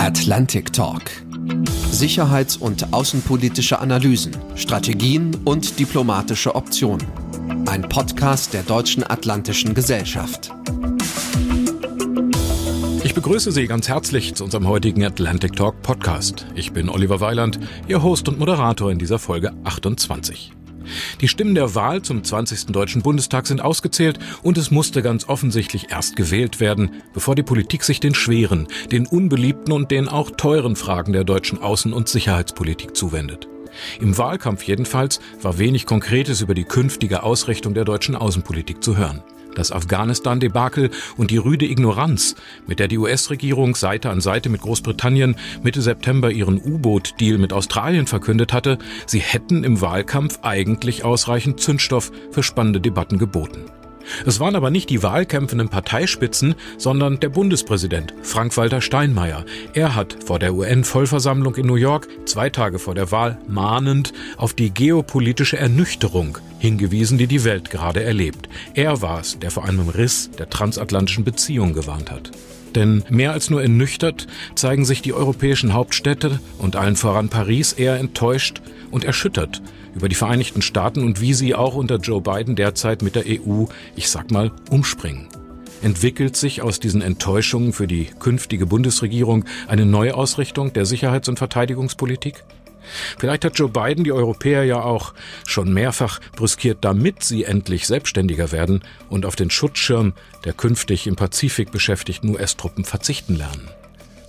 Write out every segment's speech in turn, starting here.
Atlantic Talk. Sicherheits- und außenpolitische Analysen, Strategien und diplomatische Optionen. Ein Podcast der Deutschen Atlantischen Gesellschaft. Ich begrüße Sie ganz herzlich zu unserem heutigen Atlantic Talk Podcast. Ich bin Oliver Weiland, Ihr Host und Moderator in dieser Folge 28. Die Stimmen der Wahl zum 20. Deutschen Bundestag sind ausgezählt und es musste ganz offensichtlich erst gewählt werden, bevor die Politik sich den schweren, den unbeliebten und den auch teuren Fragen der deutschen Außen- und Sicherheitspolitik zuwendet. Im Wahlkampf jedenfalls war wenig Konkretes über die künftige Ausrichtung der deutschen Außenpolitik zu hören. Das Afghanistan-Debakel und die rüde Ignoranz, mit der die US-Regierung Seite an Seite mit Großbritannien Mitte September ihren U-Boot-Deal mit Australien verkündet hatte, sie hätten im Wahlkampf eigentlich ausreichend Zündstoff für spannende Debatten geboten. Es waren aber nicht die wahlkämpfenden Parteispitzen, sondern der Bundespräsident Frank-Walter Steinmeier. Er hat vor der UN-Vollversammlung in New York zwei Tage vor der Wahl mahnend auf die geopolitische Ernüchterung hingewiesen, die die Welt gerade erlebt. Er war es, der vor einem Riss der transatlantischen Beziehung gewarnt hat. Denn mehr als nur ernüchtert zeigen sich die europäischen Hauptstädte und allen voran Paris eher enttäuscht und erschüttert über die Vereinigten Staaten und wie sie auch unter Joe Biden derzeit mit der EU, ich sag mal, umspringen. Entwickelt sich aus diesen Enttäuschungen für die künftige Bundesregierung eine Neuausrichtung der Sicherheits- und Verteidigungspolitik? Vielleicht hat Joe Biden die Europäer ja auch schon mehrfach brüskiert, damit sie endlich selbstständiger werden und auf den Schutzschirm der künftig im Pazifik beschäftigten US-Truppen verzichten lernen.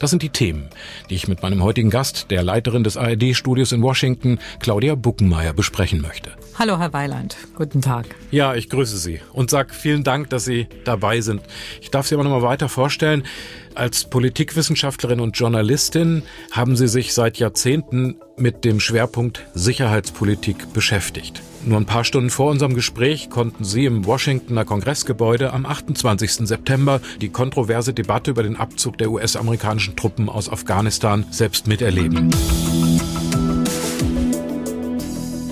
Das sind die Themen, die ich mit meinem heutigen Gast, der Leiterin des ARD-Studios in Washington, Claudia Buckenmeier, besprechen möchte. Hallo, Herr Weiland. Guten Tag. Ja, ich grüße Sie und sage vielen Dank, dass Sie dabei sind. Ich darf Sie aber noch mal weiter vorstellen. Als Politikwissenschaftlerin und Journalistin haben Sie sich seit Jahrzehnten mit dem Schwerpunkt Sicherheitspolitik beschäftigt. Nur ein paar Stunden vor unserem Gespräch konnten Sie im Washingtoner Kongressgebäude am 28. September die kontroverse Debatte über den Abzug der US-amerikanischen Truppen aus Afghanistan selbst miterleben.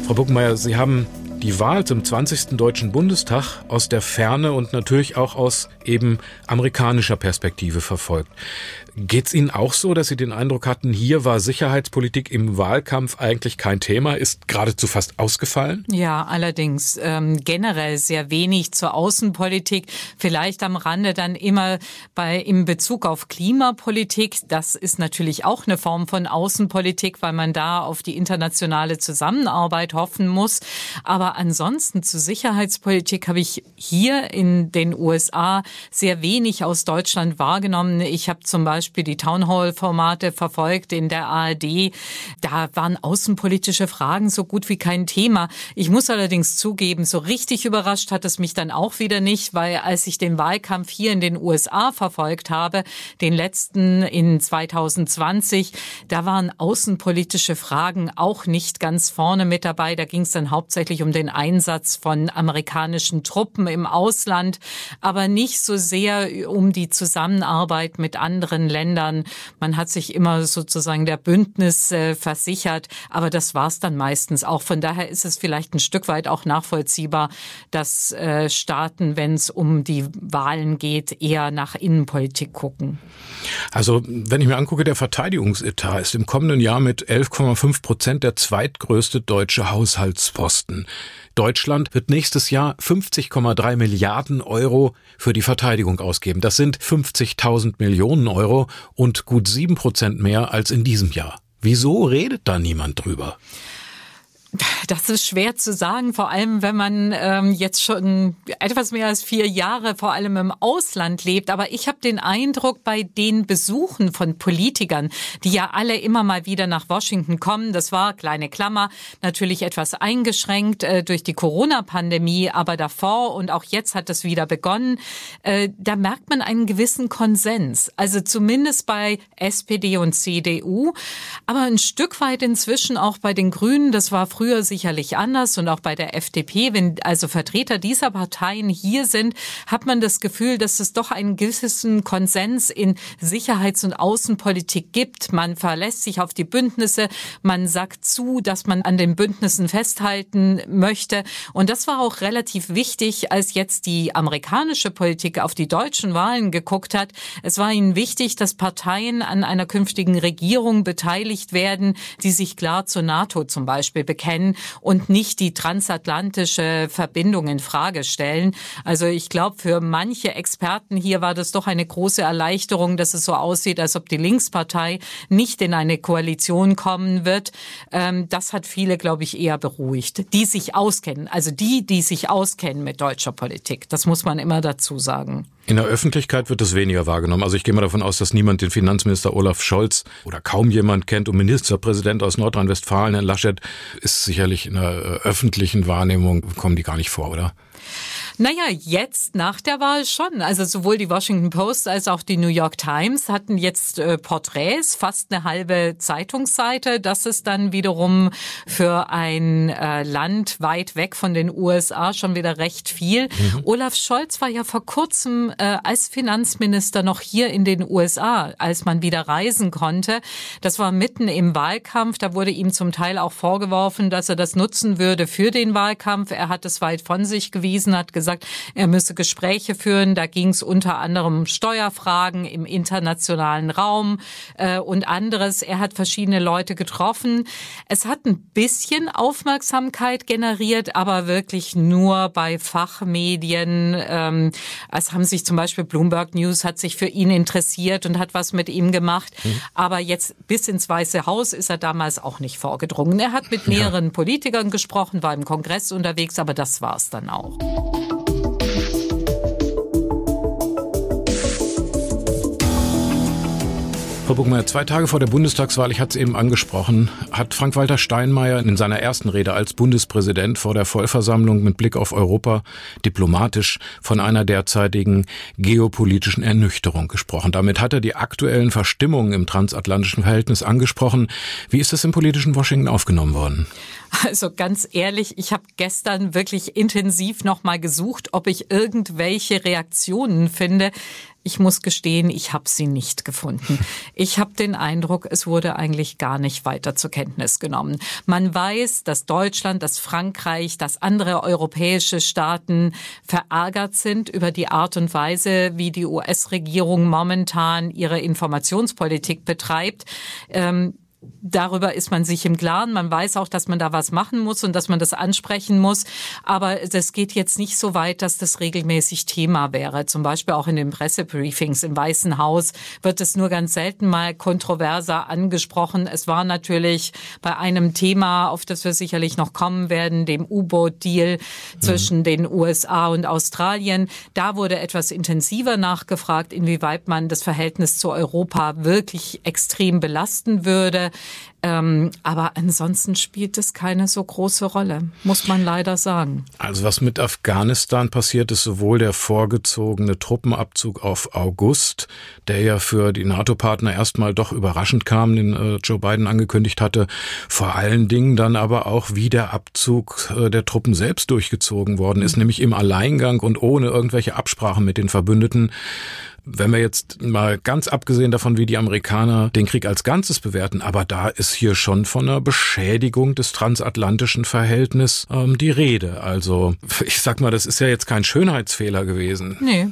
Frau Buckenmeier, Sie haben die Wahl zum 20. Deutschen Bundestag aus der Ferne und natürlich auch aus eben amerikanischer Perspektive verfolgt. Geht's Ihnen auch so, dass Sie den Eindruck hatten, hier war Sicherheitspolitik im Wahlkampf eigentlich kein Thema, ist geradezu fast ausgefallen? Ja, allerdings ähm, generell sehr wenig zur Außenpolitik, vielleicht am Rande dann immer bei im Bezug auf Klimapolitik. Das ist natürlich auch eine Form von Außenpolitik, weil man da auf die internationale Zusammenarbeit hoffen muss. Aber ansonsten zu Sicherheitspolitik habe ich hier in den USA sehr wenig aus Deutschland wahrgenommen. Ich habe zum Beispiel Beispiel die Townhall-Formate verfolgt in der ARD. Da waren außenpolitische Fragen so gut wie kein Thema. Ich muss allerdings zugeben, so richtig überrascht hat es mich dann auch wieder nicht, weil als ich den Wahlkampf hier in den USA verfolgt habe, den letzten in 2020, da waren außenpolitische Fragen auch nicht ganz vorne mit dabei. Da ging es dann hauptsächlich um den Einsatz von amerikanischen Truppen im Ausland, aber nicht so sehr um die Zusammenarbeit mit anderen Ländern Ländern. Man hat sich immer sozusagen der Bündnis äh, versichert, aber das war es dann meistens auch. Von daher ist es vielleicht ein Stück weit auch nachvollziehbar, dass äh, Staaten, wenn es um die Wahlen geht, eher nach Innenpolitik gucken. Also wenn ich mir angucke, der Verteidigungsetat ist im kommenden Jahr mit 11,5 Prozent der zweitgrößte deutsche Haushaltsposten. Deutschland wird nächstes Jahr 50,3 Milliarden Euro für die Verteidigung ausgeben. Das sind 50.000 Millionen Euro und gut sieben Prozent mehr als in diesem Jahr. Wieso redet da niemand drüber? Das ist schwer zu sagen, vor allem wenn man ähm, jetzt schon etwas mehr als vier Jahre vor allem im Ausland lebt. Aber ich habe den Eindruck, bei den Besuchen von Politikern, die ja alle immer mal wieder nach Washington kommen, das war, kleine Klammer, natürlich etwas eingeschränkt äh, durch die Corona-Pandemie, aber davor und auch jetzt hat es wieder begonnen, äh, da merkt man einen gewissen Konsens. Also zumindest bei SPD und CDU, aber ein Stück weit inzwischen auch bei den Grünen, das war früher sicherlich anders und auch bei der FDP, wenn also Vertreter dieser Parteien hier sind, hat man das Gefühl, dass es doch einen gewissen Konsens in Sicherheits- und Außenpolitik gibt. Man verlässt sich auf die Bündnisse, man sagt zu, dass man an den Bündnissen festhalten möchte. Und das war auch relativ wichtig, als jetzt die amerikanische Politik auf die deutschen Wahlen geguckt hat. Es war ihnen wichtig, dass Parteien an einer künftigen Regierung beteiligt werden, die sich klar zur NATO zum Beispiel bekennen und nicht die transatlantische Verbindung in Frage stellen. Also ich glaube, für manche Experten hier war das doch eine große Erleichterung, dass es so aussieht, als ob die Linkspartei nicht in eine Koalition kommen wird. Ähm, das hat viele, glaube ich, eher beruhigt, die sich auskennen. Also die, die sich auskennen mit deutscher Politik. Das muss man immer dazu sagen. In der Öffentlichkeit wird das weniger wahrgenommen. Also ich gehe mal davon aus, dass niemand den Finanzminister Olaf Scholz oder kaum jemand kennt und Ministerpräsident aus Nordrhein-Westfalen, Herr Laschet, ist sicherlich in der äh, öffentlichen Wahrnehmung, kommen die gar nicht vor, oder? Naja, jetzt nach der Wahl schon. Also sowohl die Washington Post als auch die New York Times hatten jetzt äh, Porträts, fast eine halbe Zeitungsseite. Das ist dann wiederum für ein äh, Land weit weg von den USA schon wieder recht viel. Mhm. Olaf Scholz war ja vor kurzem äh, als Finanzminister noch hier in den USA, als man wieder reisen konnte. Das war mitten im Wahlkampf. Da wurde ihm zum Teil auch vorgeworfen, dass er das nutzen würde für den Wahlkampf. Er hat es weit von sich gewiesen, hat gesagt, gesagt, er müsse Gespräche führen. Da ging es unter anderem um Steuerfragen im internationalen Raum äh, und anderes. Er hat verschiedene Leute getroffen. Es hat ein bisschen Aufmerksamkeit generiert, aber wirklich nur bei Fachmedien. Ähm, es haben sich zum Beispiel Bloomberg News hat sich für ihn interessiert und hat was mit ihm gemacht. Mhm. Aber jetzt bis ins Weiße Haus ist er damals auch nicht vorgedrungen. Er hat mit mehreren ja. Politikern gesprochen, war im Kongress unterwegs, aber das war es dann auch. Frau Buckmeier, zwei Tage vor der Bundestagswahl, ich hatte es eben angesprochen, hat Frank-Walter Steinmeier in seiner ersten Rede als Bundespräsident vor der Vollversammlung mit Blick auf Europa diplomatisch von einer derzeitigen geopolitischen Ernüchterung gesprochen. Damit hat er die aktuellen Verstimmungen im transatlantischen Verhältnis angesprochen. Wie ist das im politischen Washington aufgenommen worden? Also ganz ehrlich, ich habe gestern wirklich intensiv nochmal gesucht, ob ich irgendwelche Reaktionen finde. Ich muss gestehen, ich habe sie nicht gefunden. Ich habe den Eindruck, es wurde eigentlich gar nicht weiter zur Kenntnis genommen. Man weiß, dass Deutschland, dass Frankreich, dass andere europäische Staaten verärgert sind über die Art und Weise, wie die US-Regierung momentan ihre Informationspolitik betreibt. Ähm, darüber ist man sich im Klaren. Man weiß auch, dass man da was machen muss und dass man das ansprechen muss. Aber das geht jetzt nicht so weit, dass das regelmäßig Thema wäre. Zum Beispiel auch in den Pressebriefings im Weißen Haus wird es nur ganz selten mal kontroverser angesprochen. Es war natürlich bei einem Thema, auf das wir sicherlich noch kommen werden, dem U-Boot-Deal mhm. zwischen den USA und Australien. Da wurde etwas intensiver nachgefragt, inwieweit man das Verhältnis zu Europa wirklich extrem belasten würde. Ähm, aber ansonsten spielt es keine so große Rolle, muss man leider sagen. Also was mit Afghanistan passiert, ist sowohl der vorgezogene Truppenabzug auf August, der ja für die NATO-Partner erstmal doch überraschend kam, den äh, Joe Biden angekündigt hatte, vor allen Dingen dann aber auch, wie der Abzug äh, der Truppen selbst durchgezogen worden ist, mhm. nämlich im Alleingang und ohne irgendwelche Absprachen mit den Verbündeten. Wenn wir jetzt mal ganz abgesehen davon, wie die Amerikaner den Krieg als Ganzes bewerten, aber da ist hier schon von einer Beschädigung des transatlantischen Verhältnisses ähm, die Rede. Also ich sag mal, das ist ja jetzt kein Schönheitsfehler gewesen. Nee.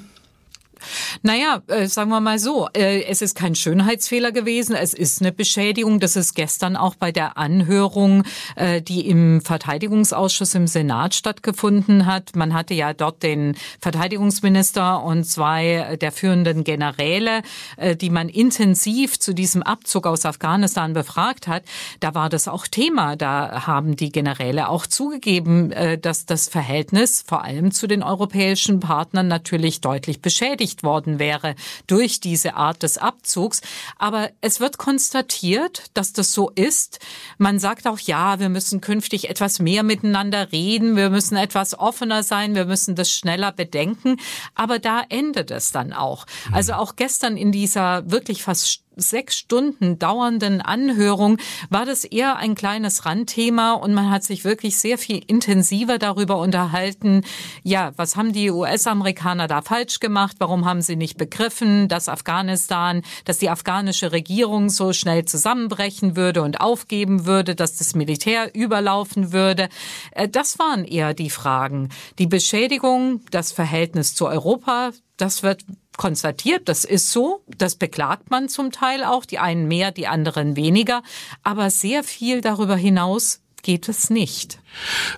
Naja, äh, sagen wir mal so, äh, es ist kein Schönheitsfehler gewesen, es ist eine Beschädigung. Das ist gestern auch bei der Anhörung, äh, die im Verteidigungsausschuss im Senat stattgefunden hat. Man hatte ja dort den Verteidigungsminister und zwei der führenden Generäle, äh, die man intensiv zu diesem Abzug aus Afghanistan befragt hat. Da war das auch Thema. Da haben die Generäle auch zugegeben, äh, dass das Verhältnis vor allem zu den europäischen Partnern natürlich deutlich beschädigt beschädigt worden wäre durch diese Art des Abzugs. Aber es wird konstatiert, dass das so ist. Man sagt auch, ja, wir müssen künftig etwas mehr miteinander reden, wir müssen etwas offener sein, wir müssen das schneller bedenken. Aber da endet es dann auch. Also auch gestern in dieser wirklich fast sechs Stunden dauernden Anhörung war das eher ein kleines Randthema und man hat sich wirklich sehr viel intensiver darüber unterhalten, ja, was haben die US-Amerikaner da falsch gemacht, warum haben sie nicht begriffen, dass Afghanistan, dass die afghanische Regierung so schnell zusammenbrechen würde und aufgeben würde, dass das Militär überlaufen würde. Äh, das waren eher die Fragen. Die Beschädigung, das Verhältnis zu Europa, das wird konstatiert, das ist so, das beklagt man zum Teil auch, die einen mehr, die anderen weniger, aber sehr viel darüber hinaus geht es nicht.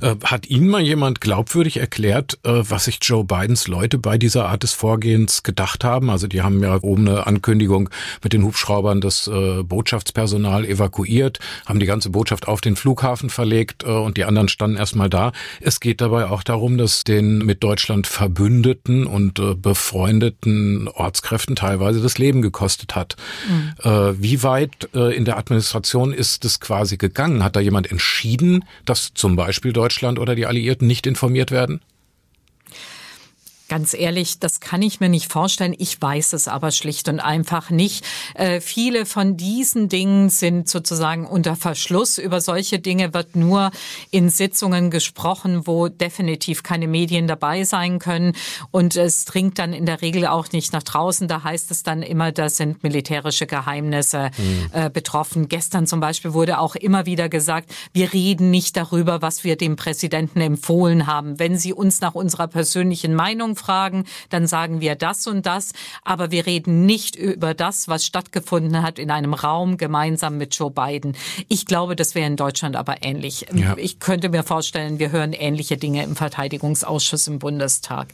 Äh, hat Ihnen mal jemand glaubwürdig erklärt, äh, was sich Joe Bidens Leute bei dieser Art des Vorgehens gedacht haben? Also die haben ja oben eine Ankündigung mit den Hubschraubern das äh, Botschaftspersonal evakuiert, haben die ganze Botschaft auf den Flughafen verlegt und die anderen standen erstmal da. Es geht dabei auch darum, dass den mit Deutschland verbündeten und befreundeten Ortskräften teilweise das Leben gekostet hat. Mhm. Wie weit in der Administration ist es quasi gegangen? Hat da jemand entschieden, dass zum Beispiel Deutschland oder die Alliierten nicht informiert werden? Ganz ehrlich, das kann ich mir nicht vorstellen. Ich weiß es aber schlicht und einfach nicht. Äh, viele von diesen Dingen sind sozusagen unter Verschluss. Über solche Dinge wird nur in Sitzungen gesprochen, wo definitiv keine Medien dabei sein können. Und es dringt dann in der Regel auch nicht nach draußen. Da heißt es dann immer, da sind militärische Geheimnisse mhm. äh, betroffen. Gestern zum Beispiel wurde auch immer wieder gesagt, wir reden nicht darüber, was wir dem Präsidenten empfohlen haben. Wenn Sie uns nach unserer persönlichen Meinung fragen, dann sagen wir das und das, aber wir reden nicht über das, was stattgefunden hat in einem Raum gemeinsam mit Joe Biden. Ich glaube, das wäre in Deutschland aber ähnlich. Ja. Ich könnte mir vorstellen, wir hören ähnliche Dinge im Verteidigungsausschuss im Bundestag.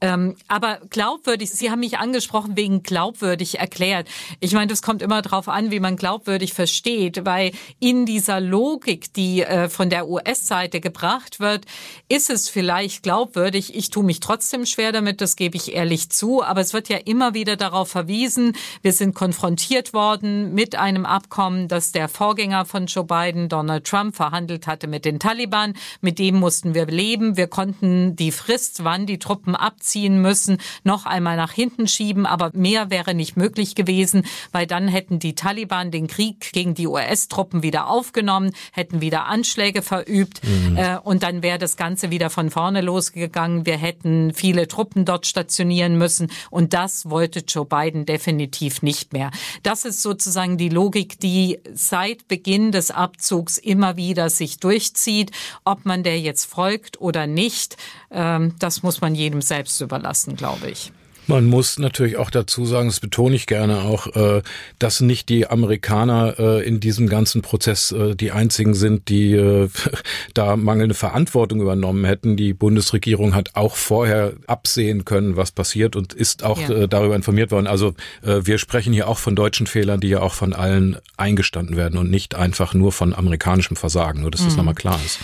Ähm, aber glaubwürdig, Sie haben mich angesprochen wegen glaubwürdig erklärt. Ich meine, das kommt immer darauf an, wie man glaubwürdig versteht, weil in dieser Logik, die äh, von der US-Seite gebracht wird, ist es vielleicht glaubwürdig. Ich tue mich trotzdem schwer damit, das gebe ich ehrlich zu. Aber es wird ja immer wieder darauf verwiesen, wir sind konfrontiert worden mit einem Abkommen, das der Vorgänger von Joe Biden, Donald Trump, verhandelt hatte mit den Taliban. Mit dem mussten wir leben. Wir konnten die Frist, wann die Truppen abziehen müssen, noch einmal nach hinten schieben. Aber mehr wäre nicht möglich gewesen, weil dann hätten die Taliban den Krieg gegen die US-Truppen wieder aufgenommen, hätten wieder Anschläge verübt. Mhm. Äh, und dann wäre das Ganze wieder von vorne losgegangen. Wir hätten viele Truppen dort stationieren müssen. Und das wollte Joe Biden definitiv nicht mehr. Das ist sozusagen die Logik, die seit Beginn des Abzugs immer wieder sich durchzieht. Ob man der jetzt folgt oder nicht, ähm, das muss man jedem selbst überlassen, glaube ich. Man muss natürlich auch dazu sagen, das betone ich gerne auch, äh, dass nicht die Amerikaner äh, in diesem ganzen Prozess äh, die einzigen sind, die da mangelnde Verantwortung übernommen hätten. Die Bundesregierung hat auch vorher absehen können, was passiert und ist auch ja. darüber informiert worden. Also wir sprechen hier auch von deutschen Fehlern, die ja auch von allen eingestanden werden und nicht einfach nur von amerikanischem Versagen, nur dass das mhm. nochmal klar ist.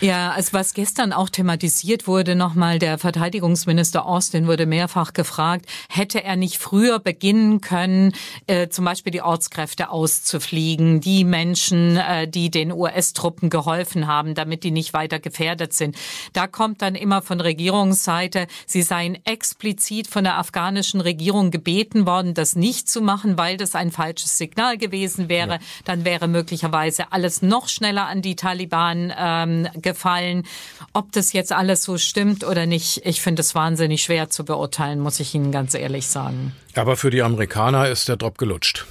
Ja, also was gestern auch thematisiert wurde, nochmal der Verteidigungsminister Austin wurde mehrfach gefragt, gefragt, hätte er nicht früher beginnen können, äh, zum Beispiel die Ortskräfte auszufliegen, die Menschen, äh, die den US-Truppen geholfen haben, damit die nicht weiter gefährdet sind. Da kommt dann immer von Regierungsseite, sie seien explizit von der afghanischen Regierung gebeten worden, das nicht zu machen, weil das ein falsches Signal gewesen wäre. Ja. Dann wäre möglicherweise alles noch schneller an die Taliban ähm, gefallen. Ob das jetzt alles so stimmt oder nicht, ich finde es wahnsinnig schwer zu beurteilen, muss ich ich Ihnen ganz ehrlich sagen. Aber für die Amerikaner ist der Drop gelutscht.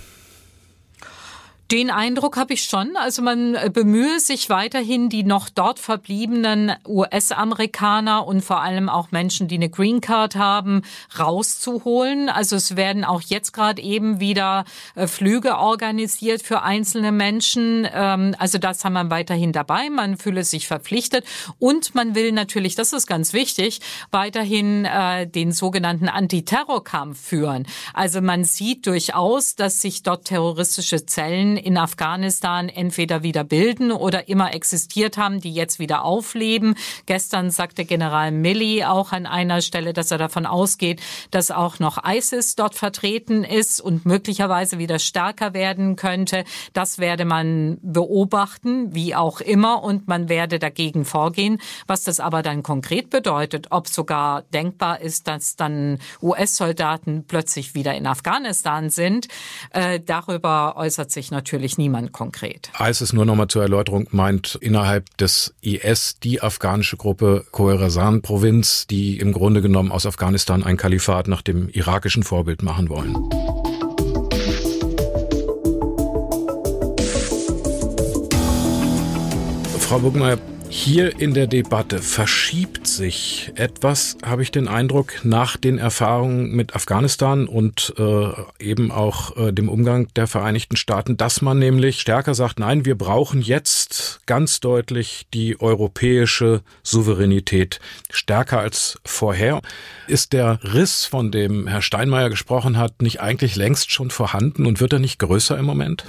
Den Eindruck habe ich schon. Also man äh, bemühe sich weiterhin, die noch dort verbliebenen US-Amerikaner und vor allem auch Menschen, die eine Green Card haben, rauszuholen. Also es werden auch jetzt gerade eben wieder äh, Flüge organisiert für einzelne Menschen. Ähm, also das haben wir weiterhin dabei. Man fühle sich verpflichtet und man will natürlich, das ist ganz wichtig, weiterhin äh, den sogenannten Antiterrorkampf führen. Also man sieht durchaus, dass sich dort terroristische Zellen In Afghanistan entweder wieder bilden oder immer existiert haben, die jetzt wieder aufleben. Gestern sagte General Milley auch an einer Stelle, dass er davon ausgeht, dass auch noch ISIS dort vertreten ist und möglicherweise wieder stärker werden könnte. Das werde man beobachten, wie auch immer, und man werde dagegen vorgehen. Was das aber dann konkret bedeutet, ob sogar denkbar ist, dass dann US-Soldaten plötzlich wieder in Afghanistan sind, äh, darüber äußert sich natürlich niemand konkret. ISIS nur nochmal zur Erläuterung meint innerhalb des IS die afghanische Gruppe Khorasan-Provinz, die im Grunde genommen aus Afghanistan ein Kalifat nach dem irakischen Vorbild machen wollen. Frau Burgmeier, hier in der Debatte verschiebt sich etwas, habe ich den Eindruck, nach den Erfahrungen mit Afghanistan und äh, eben auch äh, dem Umgang der Vereinigten Staaten, dass man nämlich stärker sagt, nein, wir brauchen jetzt ganz deutlich die europäische Souveränität stärker als vorher. Ist der Riss, von dem Herr Steinmeier gesprochen hat, nicht eigentlich längst schon vorhanden und wird er nicht größer im Moment?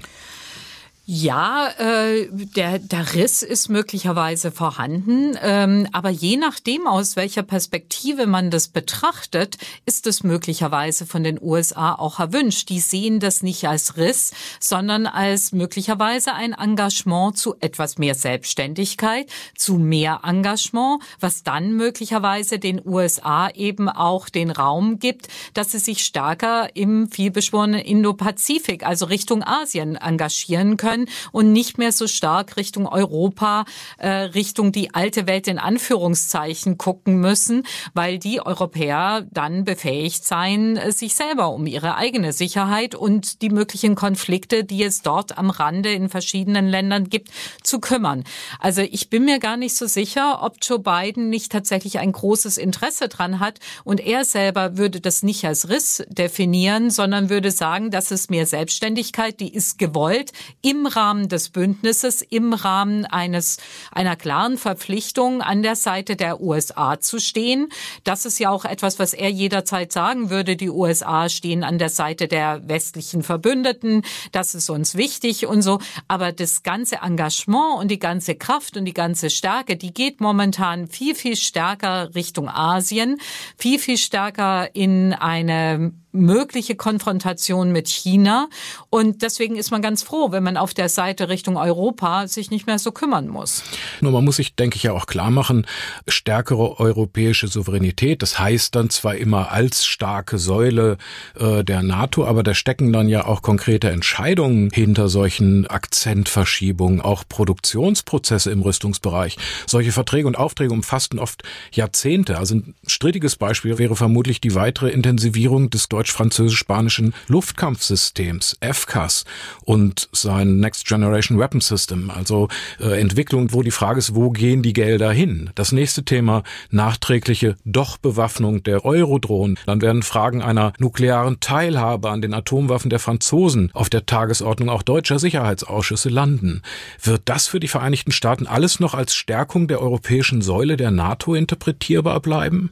Ja, äh, der, der Riss ist möglicherweise vorhanden, ähm, aber je nachdem, aus welcher Perspektive man das betrachtet, ist es möglicherweise von den USA auch erwünscht. Die sehen das nicht als Riss, sondern als möglicherweise ein Engagement zu etwas mehr Selbstständigkeit, zu mehr Engagement, was dann möglicherweise den USA eben auch den Raum gibt, dass sie sich stärker im vielbeschworenen Indo-Pazifik, also Richtung Asien engagieren können können und nicht mehr so stark Richtung Europa, äh, Richtung die alte Welt in Anführungszeichen gucken müssen, weil die Europäer dann befähigt sein, sich selber um ihre eigene Sicherheit und die möglichen Konflikte, die es dort am Rande in verschiedenen Ländern gibt, zu kümmern. Also ich bin mir gar nicht so sicher, ob Joe Biden nicht tatsächlich ein großes Interesse dran hat und er selber würde das nicht als Riss definieren, sondern würde sagen, das ist mehr Selbstständigkeit, die ist gewollt im Rahmen des Bündnisses, im Rahmen eines, einer klaren Verpflichtung an der Seite der USA zu stehen. Das ist ja auch etwas, was er jederzeit sagen würde. Die USA stehen an der Seite der westlichen Verbündeten. Das ist uns wichtig und so. Aber das ganze Engagement und die ganze Kraft und die ganze Stärke, die geht momentan viel, viel stärker Richtung Asien, viel, viel stärker in eine mögliche Konfrontation mit China. Und deswegen ist man ganz froh, wenn man auf der Seite Richtung Europa sich nicht mehr so kümmern muss. Nur man muss sich, denke ich, ja auch klar machen, stärkere europäische Souveränität, das heißt dann zwar immer als starke Säule äh, der NATO, aber da stecken dann ja auch konkrete Entscheidungen hinter solchen Akzentverschiebungen, auch Produktionsprozesse im Rüstungsbereich. Solche Verträge und Aufträge umfassten oft Jahrzehnte. Also ein strittiges Beispiel wäre vermutlich die weitere Intensivierung des deutschen deutsch-französisch-spanischen Luftkampfsystems, FCAS und sein Next Generation Weapon System, also äh, Entwicklung, wo die Frage ist, wo gehen die Gelder hin? Das nächste Thema, nachträgliche Dochbewaffnung der Eurodrohnen. Dann werden Fragen einer nuklearen Teilhabe an den Atomwaffen der Franzosen auf der Tagesordnung auch deutscher Sicherheitsausschüsse landen. Wird das für die Vereinigten Staaten alles noch als Stärkung der europäischen Säule der NATO interpretierbar bleiben?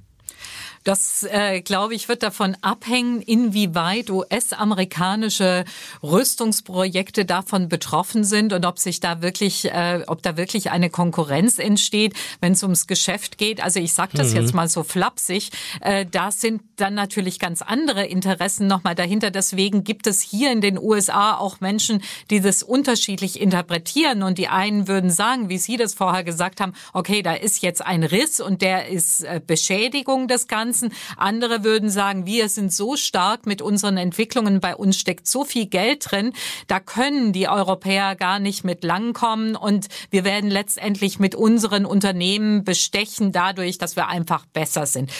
Das, äh, glaube ich, wird davon abhängen, inwieweit US-amerikanische Rüstungsprojekte davon betroffen sind und ob sich da wirklich, äh, ob da wirklich eine Konkurrenz entsteht, wenn es ums Geschäft geht. Also ich sage das mhm. jetzt mal so flapsig. Äh, da sind dann natürlich ganz andere Interessen nochmal dahinter. Deswegen gibt es hier in den USA auch Menschen, die das unterschiedlich interpretieren. Und die einen würden sagen, wie Sie das vorher gesagt haben, okay, da ist jetzt ein Riss und der ist äh, Beschädigung des Ganzen. Finanzen. Andere würden sagen, wir sind so stark mit unseren Entwicklungen, bei uns steckt so viel Geld drin, da können die Europäer gar nicht mit langkommen und wir werden letztendlich mit unseren Unternehmen bestechen dadurch, dass wir einfach besser sind.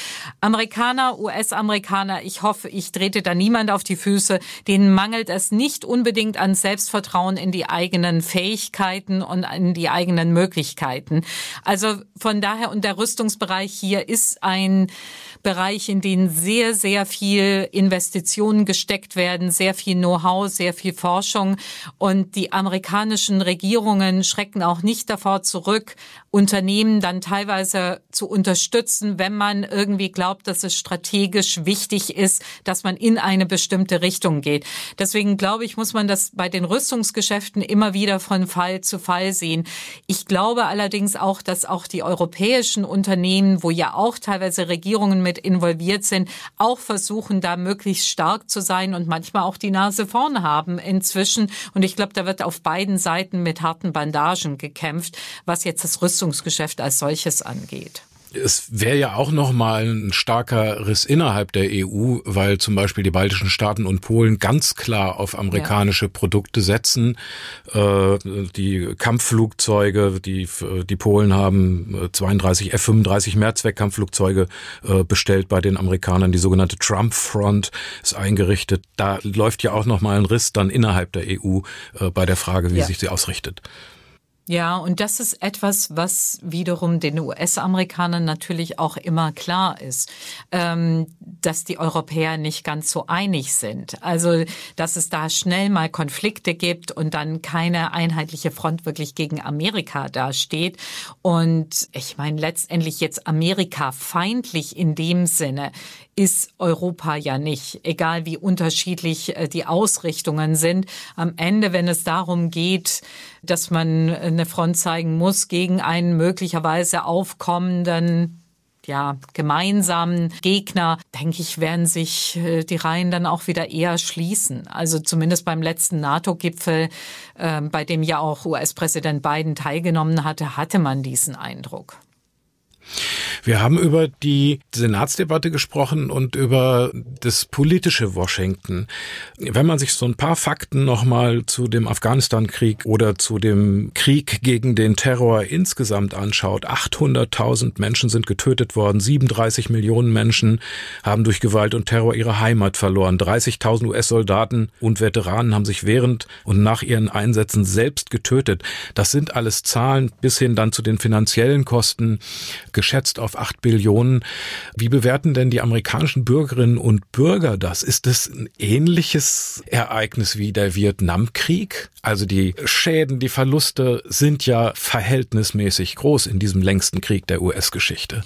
Amerikaner, US-Amerikaner, ich hoffe, ich trete da niemand auf die Füße, denen mangelt es nicht unbedingt an Selbstvertrauen in die eigenen Fähigkeiten und in die eigenen Möglichkeiten. Also von daher und der Rüstungsbereich hier ist ein Bereich, in den sehr, sehr viel Investitionen gesteckt werden, sehr viel Know-how, sehr viel Forschung. Und die amerikanischen Regierungen schrecken auch nicht davor zurück, Unternehmen dann teilweise zu unterstützen, wenn man irgendwie glaubt, dass es strategisch wichtig ist, dass man in eine bestimmte Richtung geht. Deswegen glaube ich, muss man das bei den Rüstungsgeschäften immer wieder von Fall zu Fall sehen. Ich glaube allerdings auch, dass auch die europäischen Unternehmen, wo ja auch teilweise Regierungen mit involviert sind, auch versuchen, da möglichst stark zu sein und manchmal auch die Nase vorn haben inzwischen. Und ich glaube, da wird auf beiden Seiten mit harten Bandagen gekämpft, was jetzt das Rüstungs Rüstungsgeschäft als solches angeht es wäre ja auch noch mal ein starker Riss innerhalb der EU, weil zum Beispiel die baltischen Staaten und Polen ganz klar auf amerikanische ja. Produkte setzen. Äh, die Kampfflugzeuge, die die Polen haben 32 äh, F-35 Mehrzweckkampfflugzeuge äh, bestellt bei den Amerikanern. Die sogenannte Trump Front ist eingerichtet. Da läuft ja auch noch mal ein Riss dann innerhalb der EU bei der Frage, wie ja. sich sie ausrichtet. Ja, und das ist etwas, was wiederum den US-Amerikanern natürlich auch immer klar ist, ähm, dass die Europäer nicht ganz so einig sind. Also, dass es da schnell mal Konflikte gibt und dann keine einheitliche Front wirklich gegen Amerika dasteht. Und ich meine, letztendlich jetzt Amerika feindlich in dem Sinne ist Europa ja nicht, egal wie unterschiedlich äh, die Ausrichtungen sind. Am Ende, wenn es darum geht, dass man eine Front zeigen muss gegen einen möglicherweise aufkommenden ja, gemeinsamen Gegner, denke ich, werden sich äh, die Reihen dann auch wieder eher schließen. Also zumindest beim letzten NATO-Gipfel, äh, bei dem ja auch US-Präsident Biden teilgenommen hatte, hatte man diesen Eindruck. Wir haben über die Senatsdebatte gesprochen und über das politische Washington. Wenn man sich so ein paar Fakten nochmal zu dem Afghanistan-Krieg oder zu dem Krieg gegen den Terror insgesamt anschaut, 800.000 Menschen sind getötet worden, 37 Millionen Menschen haben durch Gewalt und Terror ihre Heimat verloren, 30.000 US-Soldaten und Veteranen haben sich während und nach ihren Einsätzen selbst getötet. Das sind alles Zahlen bis hin dann zu den finanziellen Kosten geschätzt auf acht Billionen. Wie bewerten denn die amerikanischen Bürgerinnen und Bürger das? Ist es ein ähnliches Ereignis wie der Vietnamkrieg? Also die Schäden, die Verluste sind ja verhältnismäßig groß in diesem längsten Krieg der US-Geschichte.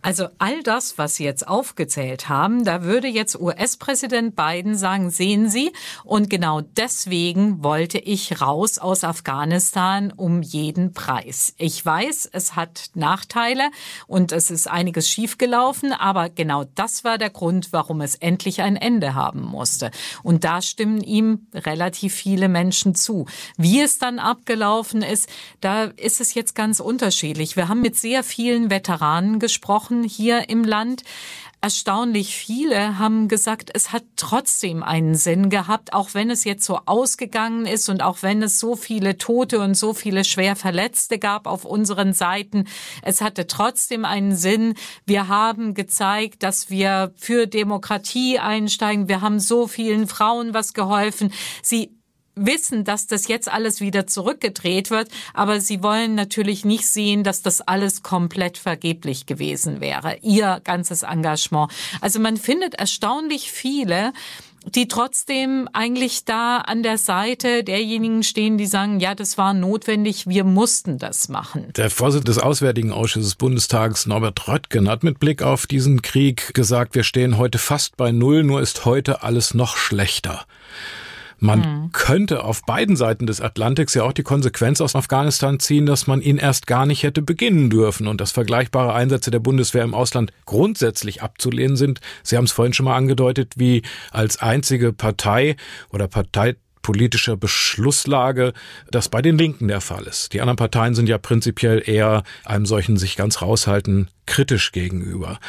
Also all das, was Sie jetzt aufgezählt haben, da würde jetzt US-Präsident Biden sagen, sehen Sie, und genau deswegen wollte ich raus aus Afghanistan um jeden Preis. Ich weiß, es hat Nachteile und es ist einiges schiefgelaufen, aber genau das war der Grund, warum es endlich ein Ende haben musste. Und da stimmen ihm relativ viele Menschen zu. Wie es dann abgelaufen ist, da ist es jetzt ganz unterschiedlich. Wir haben mit sehr vielen Veteranen gesprochen, Wochen hier im Land. Erstaunlich viele haben gesagt, es hat trotzdem einen Sinn gehabt, auch wenn es jetzt so ausgegangen ist und auch wenn es so viele Tote und so viele schwer Verletzte gab auf unseren Seiten. Es hatte trotzdem einen Sinn. Wir haben gezeigt, dass wir für Demokratie einsteigen. Wir haben so vielen Frauen was geholfen. Sie wissen, dass das jetzt alles wieder zurückgedreht wird, aber sie wollen natürlich nicht sehen, dass das alles komplett vergeblich gewesen wäre, ihr ganzes Engagement. Also man findet erstaunlich viele, die trotzdem eigentlich da an der Seite derjenigen stehen, die sagen, ja, das war notwendig, wir mussten das machen. Der Vorsitzende des Auswärtigen Ausschusses des Bundestags, Norbert Röttgen, hat mit Blick auf diesen Krieg gesagt, wir stehen heute fast bei Null, nur ist heute alles noch schlechter. Man mhm. könnte auf beiden Seiten des Atlantiks ja auch die Konsequenz aus Afghanistan ziehen, dass man ihn erst gar nicht hätte beginnen dürfen und dass vergleichbare Einsätze der Bundeswehr im Ausland grundsätzlich abzulehnen sind. Sie haben es vorhin schon mal angedeutet, wie als einzige Partei oder Partei politischer Beschlusslage, das bei den Linken der Fall ist. Die anderen Parteien sind ja prinzipiell eher einem solchen sich ganz raushalten kritisch gegenüber.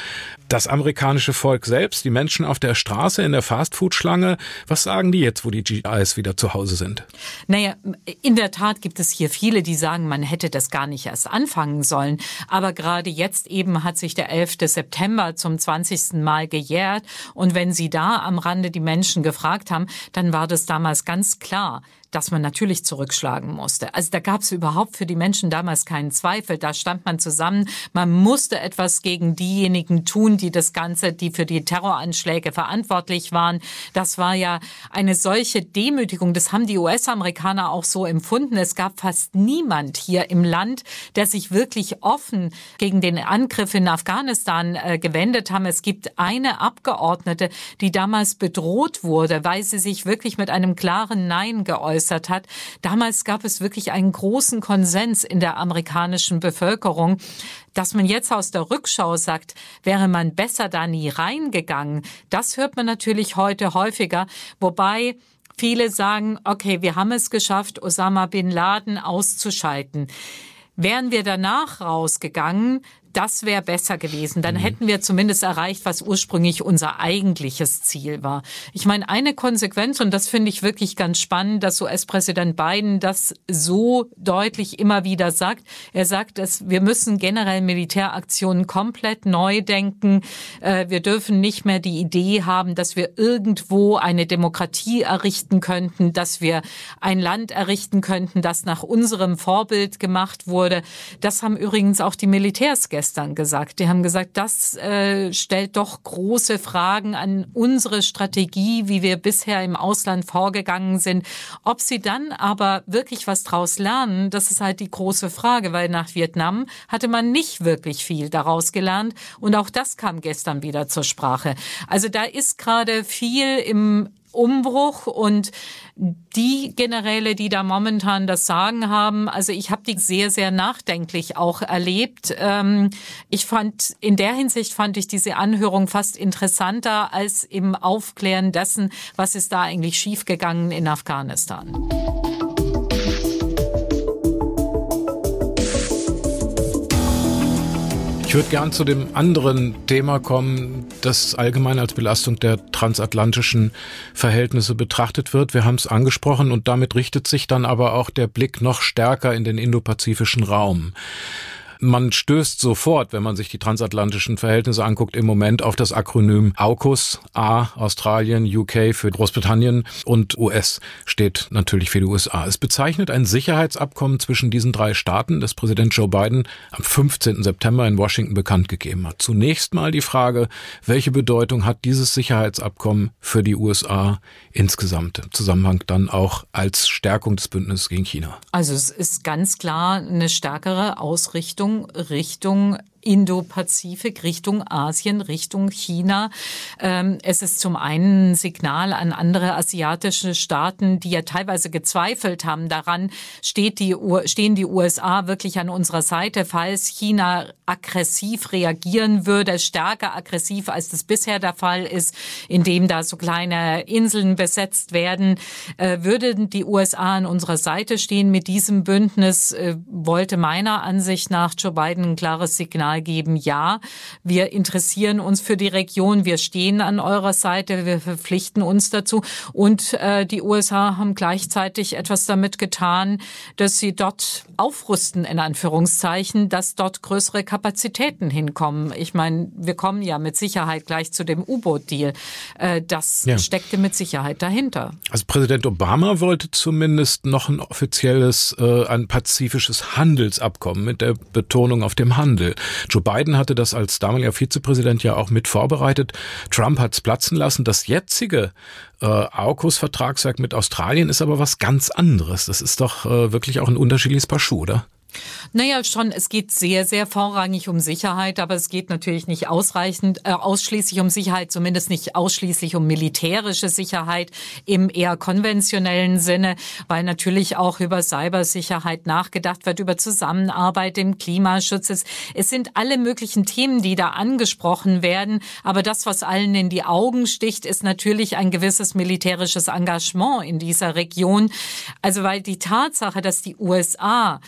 Das amerikanische Volk selbst, die Menschen auf der Straße in der Fastfood-Schlange, was sagen die jetzt, wo die GIs wieder zu Hause sind? Naja, in der Tat gibt es hier viele, die sagen, man hätte das gar nicht erst anfangen sollen. Aber gerade jetzt eben hat sich der 11. September zum 20. Mal gejährt. Und wenn Sie da am Rande die Menschen gefragt haben, dann war das damals ganz ganz klar, dass man natürlich zurückschlagen musste. Also da gab es überhaupt für die Menschen damals keinen Zweifel. Da stand man zusammen. Man musste etwas gegen diejenigen tun, die das Ganze, die für die Terroranschläge verantwortlich waren. Das war ja eine solche Demütigung. Das haben die US-Amerikaner auch so empfunden. Es gab fast niemand hier im Land, der sich wirklich offen gegen den Angriff in Afghanistan äh, gewendet haben. Es gibt eine Abgeordnete, die damals bedroht wurde, weil sie sich wirklich mit einem klaren Nein geäußert geäußert hat. Damals gab es wirklich einen großen Konsens in der amerikanischen Bevölkerung, dass man jetzt aus der Rückschau sagt, wäre man besser da nie reingegangen. Das hört man natürlich heute häufiger, wobei viele sagen, okay, wir haben es geschafft, Osama bin Laden auszuschalten. Wären wir danach rausgegangen, das wäre besser gewesen. Dann mhm. hätten wir zumindest erreicht, was ursprünglich unser eigentliches Ziel war. Ich meine, eine Konsequenz, und das finde ich wirklich ganz spannend, dass US-Präsident Biden das so deutlich immer wieder sagt. Er sagt, dass wir müssen generell Militäraktionen komplett neu denken. Äh, wir dürfen nicht mehr die Idee haben, dass wir irgendwo eine Demokratie errichten könnten, dass wir ein Land errichten könnten, das nach unserem Vorbild gemacht wurde. Das haben übrigens auch die Militärs gestern gesagt. Die haben gesagt, das äh, stellt doch große Fragen an unsere Strategie, wie wir bisher im Ausland vorgegangen sind. Ob sie dann aber wirklich was draus lernen, das ist halt die große Frage, weil nach Vietnam hatte man nicht wirklich viel daraus gelernt und auch das kam gestern wieder zur Sprache. Also da ist gerade viel im Umbruch und die Generäle, die da momentan das Sagen haben, also ich habe die sehr, sehr nachdenklich auch erlebt. Ähm, ich fand, in der Hinsicht fand ich diese Anhörung fast interessanter als im Aufklären dessen, was ist da eigentlich schiefgegangen in Afghanistan. Ich würde gern zu dem anderen Thema kommen, das allgemein als Belastung der transatlantischen Verhältnisse betrachtet wird. Wir haben es angesprochen und damit richtet sich dann aber auch der Blick noch stärker in den indopazifischen Raum. Man stößt sofort, wenn man sich die transatlantischen Verhältnisse anguckt, im Moment auf das Akronym AUKUS, A, Australien, UK für Großbritannien und US steht natürlich für die USA. Es bezeichnet ein Sicherheitsabkommen zwischen diesen drei Staaten, das Präsident Joe Biden am 15. September in Washington bekannt gegeben hat. Zunächst mal die Frage, welche Bedeutung hat dieses Sicherheitsabkommen für die USA insgesamt im Zusammenhang dann auch als Stärkung des Bündnisses gegen China? Also es ist ganz klar eine stärkere Ausrichtung Richtung, Indo-Pazifik, Richtung Asien, Richtung China. Ähm, es ist zum einen ein Signal an andere asiatische Staaten, die ja teilweise gezweifelt haben daran, steht die, stehen die USA wirklich an unserer Seite, falls China aggressiv reagieren würde, stärker aggressiv, als das bisher der Fall ist, indem da so kleine Inseln besetzt werden, äh, würden die USA an unserer Seite stehen. Mit diesem Bündnis äh, wollte meiner Ansicht nach Joe Biden ein klares Signal geben, ja, wir interessieren uns für die Region, wir stehen an eurer Seite, wir verpflichten uns dazu. Und äh, die USA haben gleichzeitig etwas damit getan, dass sie dort aufrüsten, in Anführungszeichen, dass dort größere Kapazitäten hinkommen. Ich meine, wir kommen ja mit Sicherheit gleich zu dem U-Boot-Deal. Äh, das ja. steckte mit Sicherheit dahinter. Also Präsident Obama wollte zumindest noch ein offizielles, äh, ein pazifisches Handelsabkommen mit der Betonung auf dem Handel. Joe Biden hatte das als damaliger Vizepräsident ja auch mit vorbereitet. Trump hat es platzen lassen. Das jetzige äh, AUKUS-Vertragswerk mit Australien ist aber was ganz anderes. Das ist doch äh, wirklich auch ein unterschiedliches Paar Schuhe, oder? Naja, schon, es geht sehr, sehr vorrangig um Sicherheit, aber es geht natürlich nicht ausreichend, äh, ausschließlich um Sicherheit, zumindest nicht ausschließlich um militärische Sicherheit im eher konventionellen Sinne, weil natürlich auch über Cybersicherheit nachgedacht wird, über Zusammenarbeit im Klimaschutz. Es sind alle möglichen Themen, die da angesprochen werden, aber das, was allen in die Augen sticht, ist natürlich ein gewisses militärisches Engagement in dieser Region. Also weil die Tatsache, dass die USA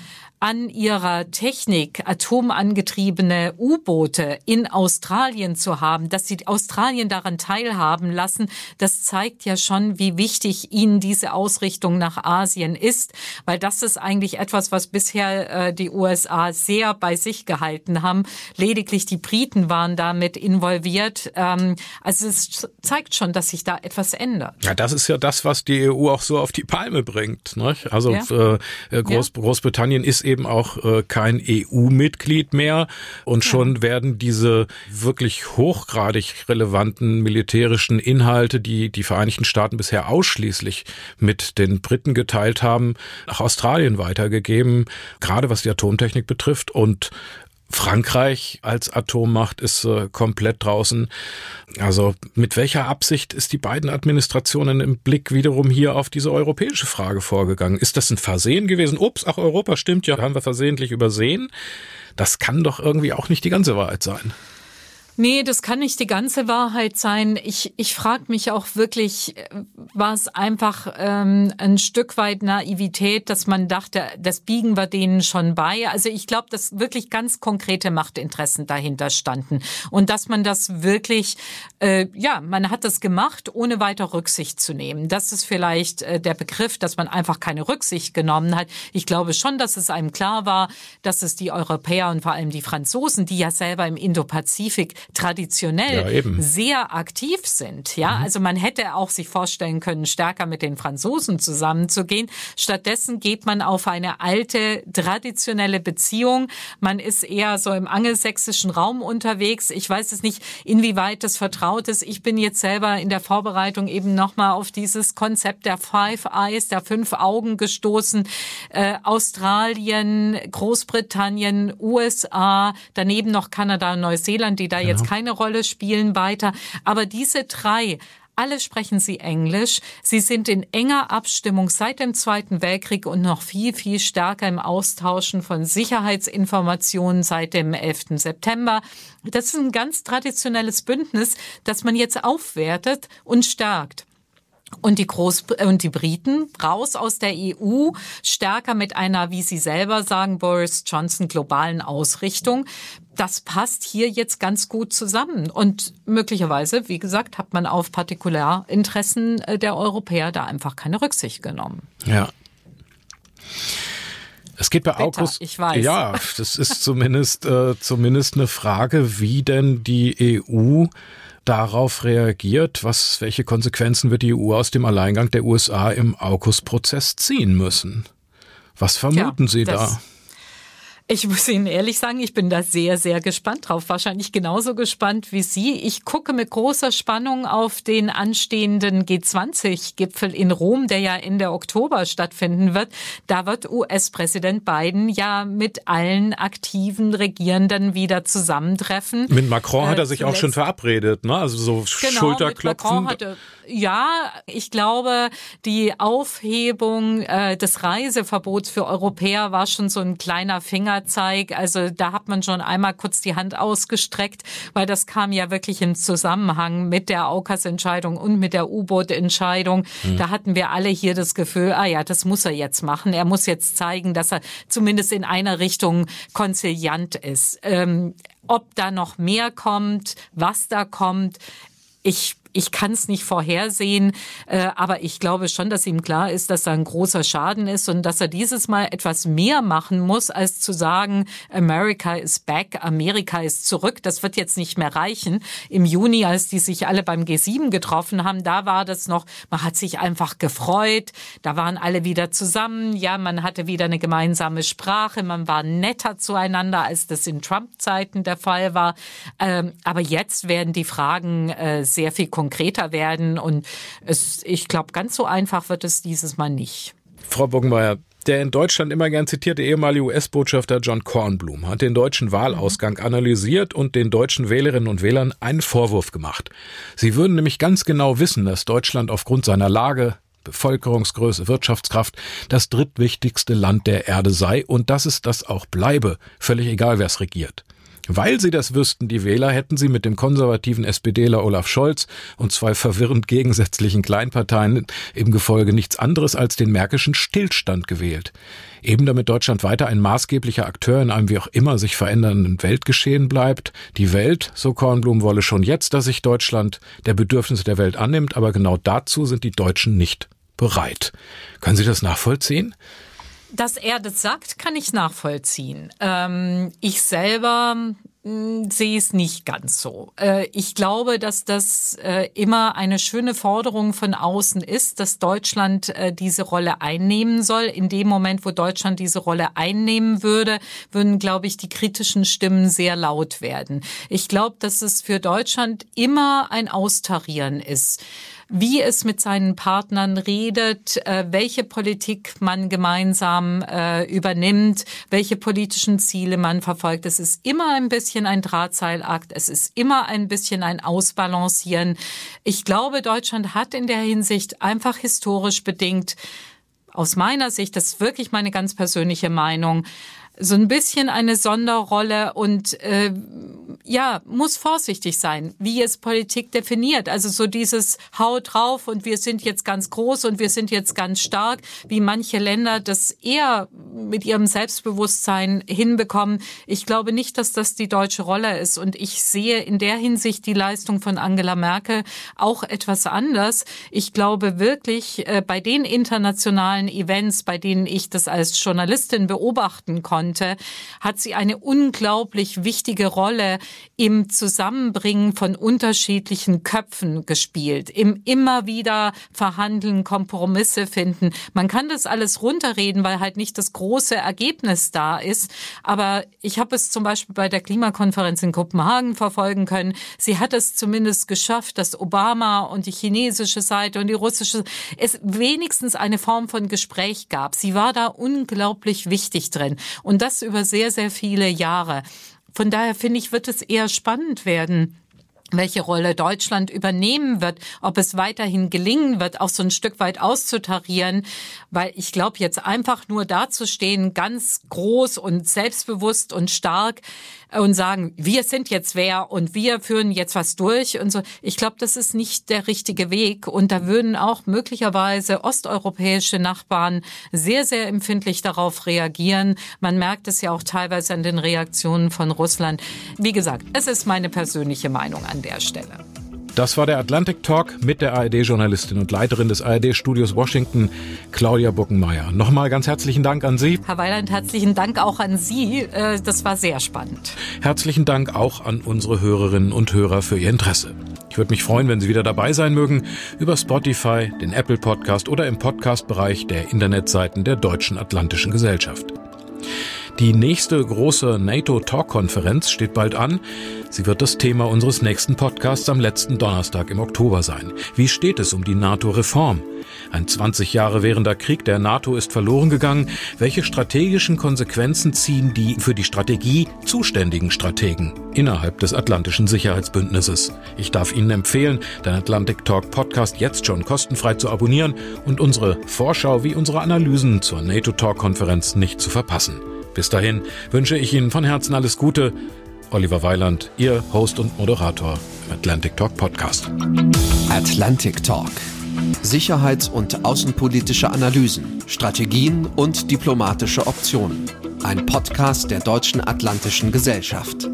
an ihrer Technik atomangetriebene U-Boote in Australien zu haben, dass sie Australien daran teilhaben lassen, das zeigt ja schon, wie wichtig ihnen diese Ausrichtung nach Asien ist, weil das ist eigentlich etwas, was bisher äh, die USA sehr bei sich gehalten haben. Lediglich die Briten waren damit involviert. Ähm, also es zeigt schon, dass sich da etwas ändert. Ja, das ist ja das, was die EU auch so auf die Palme bringt. Ne? Also ja. äh, Groß, ja. Großbritannien ist eben auch äh, kein EU-Mitglied mehr und schon ja. werden diese wirklich hochgradig relevanten militärischen Inhalte, die die Vereinigten Staaten bisher ausschließlich mit den Briten geteilt haben, nach Australien weitergegeben, gerade was die Atomtechnik betrifft und Frankreich als Atommacht ist äh, komplett draußen. Also mit welcher Absicht ist die beiden Administrationen im Blick wiederum hier auf diese europäische Frage vorgegangen? Ist das ein Versehen gewesen? Ups, ach Europa stimmt ja, haben wir versehentlich übersehen. Das kann doch irgendwie auch nicht die ganze Wahrheit sein. Nee, das kann nicht die ganze Wahrheit sein. Ich, ich frage mich auch wirklich, war es einfach ähm, ein Stück weit Naivität, dass man dachte, das biegen wir denen schon bei. Also ich glaube, dass wirklich ganz konkrete Machtinteressen dahinter standen und dass man das wirklich, äh, ja, man hat das gemacht, ohne weiter Rücksicht zu nehmen. Das ist vielleicht äh, der Begriff, dass man einfach keine Rücksicht genommen hat. Ich glaube schon, dass es einem klar war, dass es die Europäer und vor allem die Franzosen, die ja selber im Indo-Pazifik traditionell ja, sehr aktiv sind. Ja, mhm. also man hätte auch sich vorstellen können, stärker mit den Franzosen zusammenzugehen. Stattdessen geht man auf eine alte traditionelle Beziehung. Man ist eher so im angelsächsischen Raum unterwegs. Ich weiß es nicht, inwieweit das vertraut ist. Ich bin jetzt selber in der Vorbereitung eben nochmal auf dieses Konzept der Five Eyes, der fünf Augen gestoßen. Äh, Australien, Großbritannien, USA, daneben noch Kanada und Neuseeland, die da ja. Jetzt keine Rolle spielen weiter. Aber diese drei alle sprechen sie Englisch. Sie sind in enger Abstimmung seit dem Zweiten Weltkrieg und noch viel, viel stärker im Austauschen von Sicherheitsinformationen seit dem 11. September. Das ist ein ganz traditionelles Bündnis, das man jetzt aufwertet und stärkt und die Groß und die Briten raus aus der EU, stärker mit einer, wie Sie selber sagen, Boris Johnson globalen Ausrichtung. Das passt hier jetzt ganz gut zusammen. Und möglicherweise, wie gesagt, hat man auf Partikularinteressen äh, der Europäer da einfach keine Rücksicht genommen. Ja. Es geht bei August. Ich weiß. Ja, das ist zumindest, äh, zumindest eine Frage, wie denn die EU darauf reagiert? Was, welche Konsequenzen wird die EU aus dem Alleingang der USA im AUKUS-Prozess ziehen müssen? Was vermuten ja, Sie da? Ich muss Ihnen ehrlich sagen, ich bin da sehr, sehr gespannt drauf. Wahrscheinlich genauso gespannt wie Sie. Ich gucke mit großer Spannung auf den anstehenden G20-Gipfel in Rom, der ja Ende Oktober stattfinden wird. Da wird US-Präsident Biden ja mit allen aktiven Regierenden wieder zusammentreffen. Mit Macron hat er sich äh, auch schon verabredet, ne? Also so genau, Schulterklopfen. ja, ich glaube, die Aufhebung äh, des Reiseverbots für Europäer war schon so ein kleiner Finger Fingerzeig. Also da hat man schon einmal kurz die Hand ausgestreckt, weil das kam ja wirklich im Zusammenhang mit der AUKAS-Entscheidung und mit der U-Boot-Entscheidung. Mhm. Da hatten wir alle hier das Gefühl, ah ja, das muss er jetzt machen. Er muss jetzt zeigen, dass er zumindest in einer Richtung konziliant ist. Ähm, ob da noch mehr kommt, was da kommt, ich ich kann es nicht vorhersehen, äh, aber ich glaube schon, dass ihm klar ist, dass da ein großer Schaden ist und dass er dieses Mal etwas mehr machen muss, als zu sagen, America is back, Amerika ist zurück. Das wird jetzt nicht mehr reichen. Im Juni, als die sich alle beim G7 getroffen haben, da war das noch, man hat sich einfach gefreut, da waren alle wieder zusammen, ja, man hatte wieder eine gemeinsame Sprache, man war netter zueinander, als das in Trump-Zeiten der Fall war. Ähm, aber jetzt werden die Fragen äh, sehr viel werden. Und es, ich glaube, ganz so einfach wird es dieses Mal nicht. Frau Boggenmeier, der in Deutschland immer gern zitierte ehemalige US-Botschafter John Kornblum hat den deutschen Wahlausgang analysiert und den deutschen Wählerinnen und Wählern einen Vorwurf gemacht. Sie würden nämlich ganz genau wissen, dass Deutschland aufgrund seiner Lage, Bevölkerungsgröße, Wirtschaftskraft das drittwichtigste Land der Erde sei und dass es das auch bleibe, völlig egal, wer es regiert. Weil sie das wüssten, die Wähler, hätten sie mit dem konservativen SPDler Olaf Scholz und zwei verwirrend gegensätzlichen Kleinparteien im Gefolge nichts anderes als den märkischen Stillstand gewählt. Eben damit Deutschland weiter ein maßgeblicher Akteur in einem wie auch immer sich verändernden Weltgeschehen bleibt. Die Welt, so Kornblum, wolle schon jetzt, dass sich Deutschland der Bedürfnisse der Welt annimmt, aber genau dazu sind die Deutschen nicht bereit. Können Sie das nachvollziehen? Dass er das sagt, kann ich nachvollziehen. Ähm, ich selber hm, sehe es nicht ganz so. Äh, ich glaube, dass das äh, immer eine schöne Forderung von außen ist, dass Deutschland äh, diese Rolle einnehmen soll. In dem Moment, wo Deutschland diese Rolle einnehmen würde, würden, glaube ich, die kritischen Stimmen sehr laut werden. Ich glaube, dass es für Deutschland immer ein Austarieren ist wie es mit seinen Partnern redet, äh, welche Politik man gemeinsam äh, übernimmt, welche politischen Ziele man verfolgt. Es ist immer ein bisschen ein Drahtseilakt, es ist immer ein bisschen ein Ausbalancieren. Ich glaube, Deutschland hat in der Hinsicht einfach historisch bedingt aus meiner Sicht, das ist wirklich meine ganz persönliche Meinung, so ein bisschen eine Sonderrolle und äh, ja, muss vorsichtig sein, wie es Politik definiert. Also so dieses Hau drauf und wir sind jetzt ganz groß und wir sind jetzt ganz stark, wie manche Länder das eher mit ihrem Selbstbewusstsein hinbekommen. Ich glaube nicht, dass das die deutsche Rolle ist und ich sehe in der Hinsicht die Leistung von Angela Merkel auch etwas anders. Ich glaube wirklich, äh, bei den internationalen Events, bei denen ich das als Journalistin beobachten konnte, konnte, hat sie eine unglaublich wichtige Rolle im Zusammenbringen von unterschiedlichen Köpfen gespielt, im immer wieder verhandeln, Kompromisse finden. Man kann das alles runterreden, weil halt nicht das große Ergebnis da ist. Aber ich habe es zum Beispiel bei der Klimakonferenz in Kopenhagen verfolgen können. Sie hat es zumindest geschafft, dass Obama und die chinesische Seite und die russische es wenigstens eine Form von Gespräch gab. Sie war da unglaublich wichtig drin. Und das über sehr, sehr viele Jahre. Von daher finde ich, wird es eher spannend werden welche Rolle Deutschland übernehmen wird, ob es weiterhin gelingen wird, auch so ein Stück weit auszutarieren, weil ich glaube, jetzt einfach nur dazustehen, ganz groß und selbstbewusst und stark und sagen, wir sind jetzt wer und wir führen jetzt was durch und so. Ich glaube, das ist nicht der richtige Weg und da würden auch möglicherweise osteuropäische Nachbarn sehr, sehr empfindlich darauf reagieren. Man merkt es ja auch teilweise an den Reaktionen von Russland. Wie gesagt, es ist meine persönliche Meinung an der Stelle. Das war der Atlantic Talk mit der ARD-Journalistin und Leiterin des ARD-Studios Washington, Claudia Buckenmeier. Nochmal ganz herzlichen Dank an Sie. Herr Weiland, herzlichen Dank auch an Sie. Äh, das war sehr spannend. Herzlichen Dank auch an unsere Hörerinnen und Hörer für Ihr Interesse. Ich würde mich freuen, wenn Sie wieder dabei sein mögen, über Spotify, den Apple Podcast oder im Podcast-Bereich der Internetseiten der Deutschen Atlantischen Gesellschaft. Die nächste große NATO-Talk-Konferenz steht bald an. Sie wird das Thema unseres nächsten Podcasts am letzten Donnerstag im Oktober sein. Wie steht es um die NATO-Reform? Ein 20 Jahre währender Krieg der NATO ist verloren gegangen. Welche strategischen Konsequenzen ziehen die für die Strategie zuständigen Strategen innerhalb des Atlantischen Sicherheitsbündnisses? Ich darf Ihnen empfehlen, den Atlantic Talk Podcast jetzt schon kostenfrei zu abonnieren und unsere Vorschau wie unsere Analysen zur NATO Talk Konferenz nicht zu verpassen. Bis dahin wünsche ich Ihnen von Herzen alles Gute. Oliver Weiland, Ihr Host und Moderator im Atlantic Talk Podcast. Atlantic Talk. Sicherheits- und außenpolitische Analysen, Strategien und diplomatische Optionen. Ein Podcast der Deutschen Atlantischen Gesellschaft.